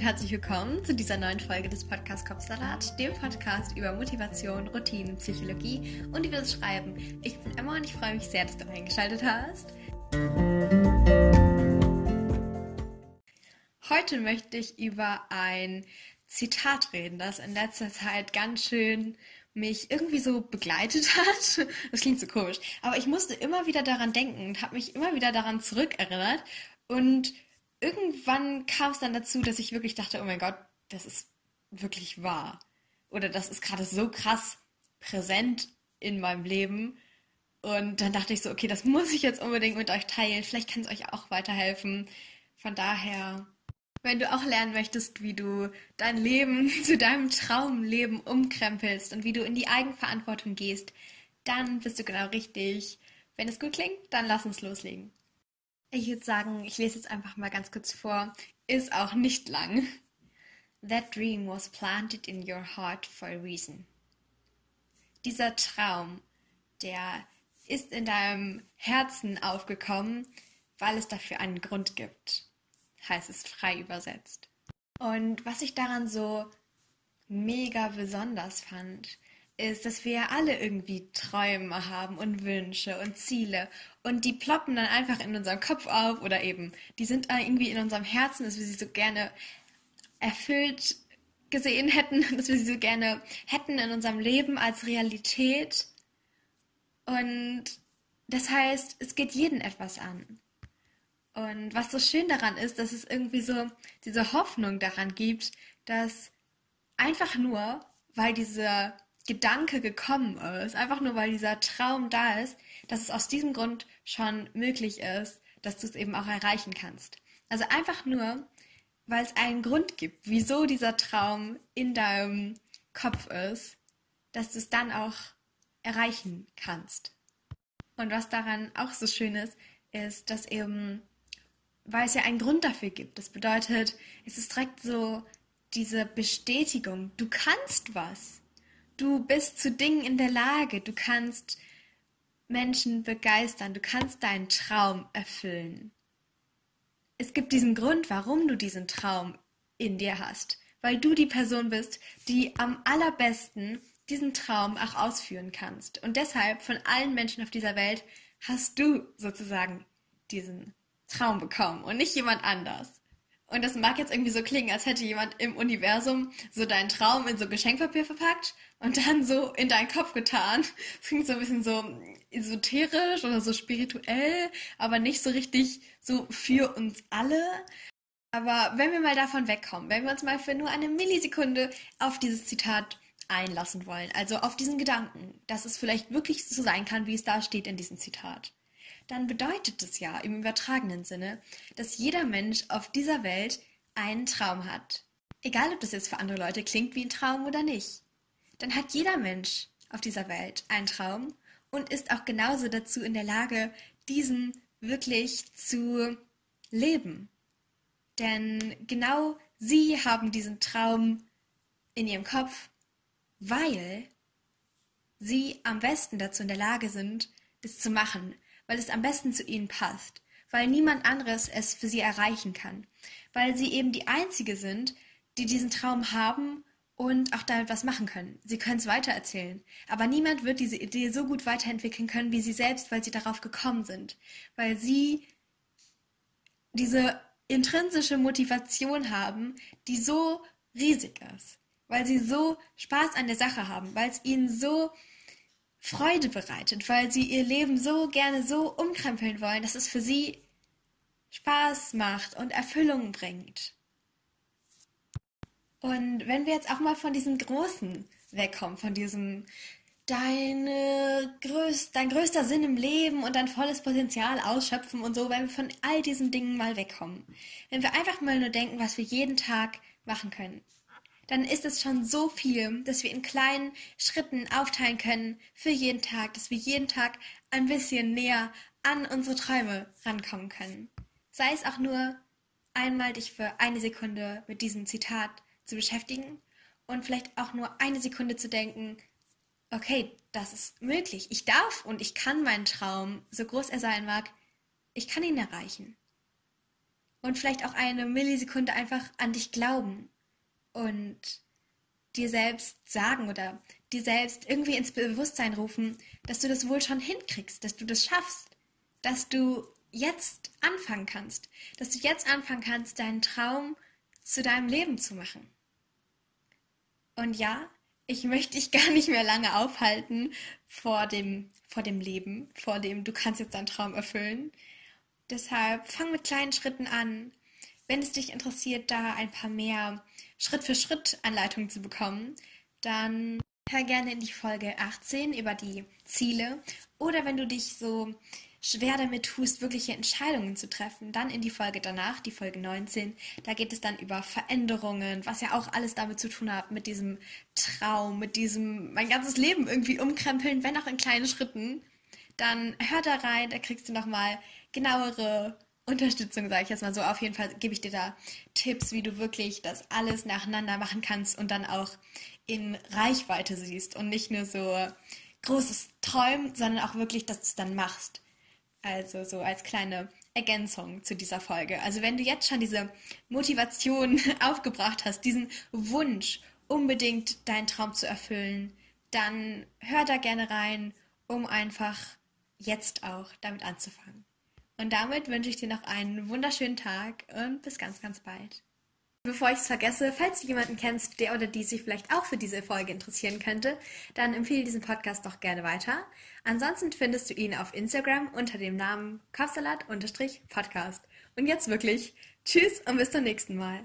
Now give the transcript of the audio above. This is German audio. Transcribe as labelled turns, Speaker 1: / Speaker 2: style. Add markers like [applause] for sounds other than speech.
Speaker 1: und herzlich willkommen zu dieser neuen Folge des Podcasts Kopfsalat, dem Podcast über Motivation, Routinen, Psychologie und über das Schreiben. Ich bin Emma und ich freue mich sehr, dass du eingeschaltet hast. Heute möchte ich über ein Zitat reden, das in letzter Zeit ganz schön mich irgendwie so begleitet [laughs] hat. Das klingt so komisch, aber ich musste immer wieder daran denken und habe mich immer wieder daran zurückerinnert und irgendwann kam es dann dazu, dass ich wirklich dachte, oh mein Gott, das ist wirklich wahr. Oder das ist gerade so krass präsent in meinem Leben. Und dann dachte ich so, okay, das muss ich jetzt unbedingt mit euch teilen. Vielleicht kann es euch auch weiterhelfen. Von daher, wenn du auch lernen möchtest, wie du dein Leben [laughs] zu deinem Traumleben umkrempelst und wie du in die Eigenverantwortung gehst, dann bist du genau richtig. Wenn es gut klingt, dann lass uns loslegen. Ich würde sagen, ich lese jetzt einfach mal ganz kurz vor. Ist auch nicht lang. That dream was planted in your heart for a reason. Dieser Traum, der ist in deinem Herzen aufgekommen, weil es dafür einen Grund gibt. Heißt es frei übersetzt. Und was ich daran so mega besonders fand, ist, dass wir alle irgendwie Träume haben und Wünsche und Ziele und die ploppen dann einfach in unserem Kopf auf oder eben, die sind irgendwie in unserem Herzen, dass wir sie so gerne erfüllt gesehen hätten, [laughs] dass wir sie so gerne hätten in unserem Leben als Realität. Und das heißt, es geht jeden etwas an. Und was so schön daran ist, dass es irgendwie so diese Hoffnung daran gibt, dass einfach nur, weil diese Gedanke gekommen ist, einfach nur weil dieser Traum da ist, dass es aus diesem Grund schon möglich ist, dass du es eben auch erreichen kannst. Also einfach nur, weil es einen Grund gibt, wieso dieser Traum in deinem Kopf ist, dass du es dann auch erreichen kannst. Und was daran auch so schön ist, ist, dass eben, weil es ja einen Grund dafür gibt. Das bedeutet, es ist direkt so diese Bestätigung, du kannst was. Du bist zu Dingen in der Lage. Du kannst Menschen begeistern. Du kannst deinen Traum erfüllen. Es gibt diesen Grund, warum du diesen Traum in dir hast. Weil du die Person bist, die am allerbesten diesen Traum auch ausführen kannst. Und deshalb von allen Menschen auf dieser Welt hast du sozusagen diesen Traum bekommen und nicht jemand anders. Und das mag jetzt irgendwie so klingen, als hätte jemand im Universum so deinen Traum in so Geschenkpapier verpackt und dann so in deinen Kopf getan. Das klingt so ein bisschen so esoterisch oder so spirituell, aber nicht so richtig so für uns alle. Aber wenn wir mal davon wegkommen, wenn wir uns mal für nur eine Millisekunde auf dieses Zitat einlassen wollen, also auf diesen Gedanken, dass es vielleicht wirklich so sein kann, wie es da steht in diesem Zitat dann bedeutet es ja im übertragenen Sinne, dass jeder Mensch auf dieser Welt einen Traum hat. Egal, ob das jetzt für andere Leute klingt wie ein Traum oder nicht. Dann hat jeder Mensch auf dieser Welt einen Traum und ist auch genauso dazu in der Lage, diesen wirklich zu leben. Denn genau sie haben diesen Traum in ihrem Kopf, weil sie am besten dazu in der Lage sind, es zu machen, weil es am besten zu ihnen passt, weil niemand anderes es für sie erreichen kann, weil sie eben die Einzige sind, die diesen Traum haben und auch damit was machen können. Sie können es weitererzählen, aber niemand wird diese Idee so gut weiterentwickeln können wie sie selbst, weil sie darauf gekommen sind, weil sie diese intrinsische Motivation haben, die so riesig ist, weil sie so Spaß an der Sache haben, weil es ihnen so Freude bereitet, weil sie ihr Leben so gerne so umkrempeln wollen, dass es für sie Spaß macht und Erfüllung bringt. Und wenn wir jetzt auch mal von diesem Großen wegkommen, von diesem deine größ dein größter Sinn im Leben und dein volles Potenzial ausschöpfen und so, wenn wir von all diesen Dingen mal wegkommen. Wenn wir einfach mal nur denken, was wir jeden Tag machen können dann ist es schon so viel, dass wir in kleinen Schritten aufteilen können für jeden Tag, dass wir jeden Tag ein bisschen näher an unsere Träume rankommen können. Sei es auch nur einmal dich für eine Sekunde mit diesem Zitat zu beschäftigen und vielleicht auch nur eine Sekunde zu denken, okay, das ist möglich. Ich darf und ich kann meinen Traum, so groß er sein mag, ich kann ihn erreichen. und vielleicht auch eine Millisekunde einfach an dich glauben und dir selbst sagen oder dir selbst irgendwie ins Bewusstsein rufen, dass du das wohl schon hinkriegst, dass du das schaffst, dass du jetzt anfangen kannst, dass du jetzt anfangen kannst, deinen Traum zu deinem Leben zu machen. Und ja, ich möchte dich [laughs] gar nicht mehr lange aufhalten vor dem, vor dem Leben, vor dem du kannst jetzt deinen Traum erfüllen. Deshalb fang mit kleinen Schritten an. Wenn es dich interessiert, da ein paar mehr Schritt für Schritt Anleitungen zu bekommen, dann hör gerne in die Folge 18 über die Ziele. Oder wenn du dich so schwer damit tust, wirkliche Entscheidungen zu treffen, dann in die Folge danach, die Folge 19. Da geht es dann über Veränderungen, was ja auch alles damit zu tun hat, mit diesem Traum, mit diesem mein ganzes Leben irgendwie umkrempeln, wenn auch in kleinen Schritten. Dann hör da rein, da kriegst du nochmal genauere Unterstützung, sage ich jetzt mal so. Auf jeden Fall gebe ich dir da Tipps, wie du wirklich das alles nacheinander machen kannst und dann auch in Reichweite siehst und nicht nur so großes Träumen, sondern auch wirklich, dass du es dann machst. Also so als kleine Ergänzung zu dieser Folge. Also wenn du jetzt schon diese Motivation [laughs] aufgebracht hast, diesen Wunsch, unbedingt deinen Traum zu erfüllen, dann hör da gerne rein, um einfach jetzt auch damit anzufangen. Und damit wünsche ich dir noch einen wunderschönen Tag und bis ganz, ganz bald. Bevor ich es vergesse, falls du jemanden kennst, der oder die sich vielleicht auch für diese Folge interessieren könnte, dann empfehle diesen Podcast doch gerne weiter. Ansonsten findest du ihn auf Instagram unter dem Namen Kopfsalat-Podcast. Und jetzt wirklich, tschüss und bis zum nächsten Mal.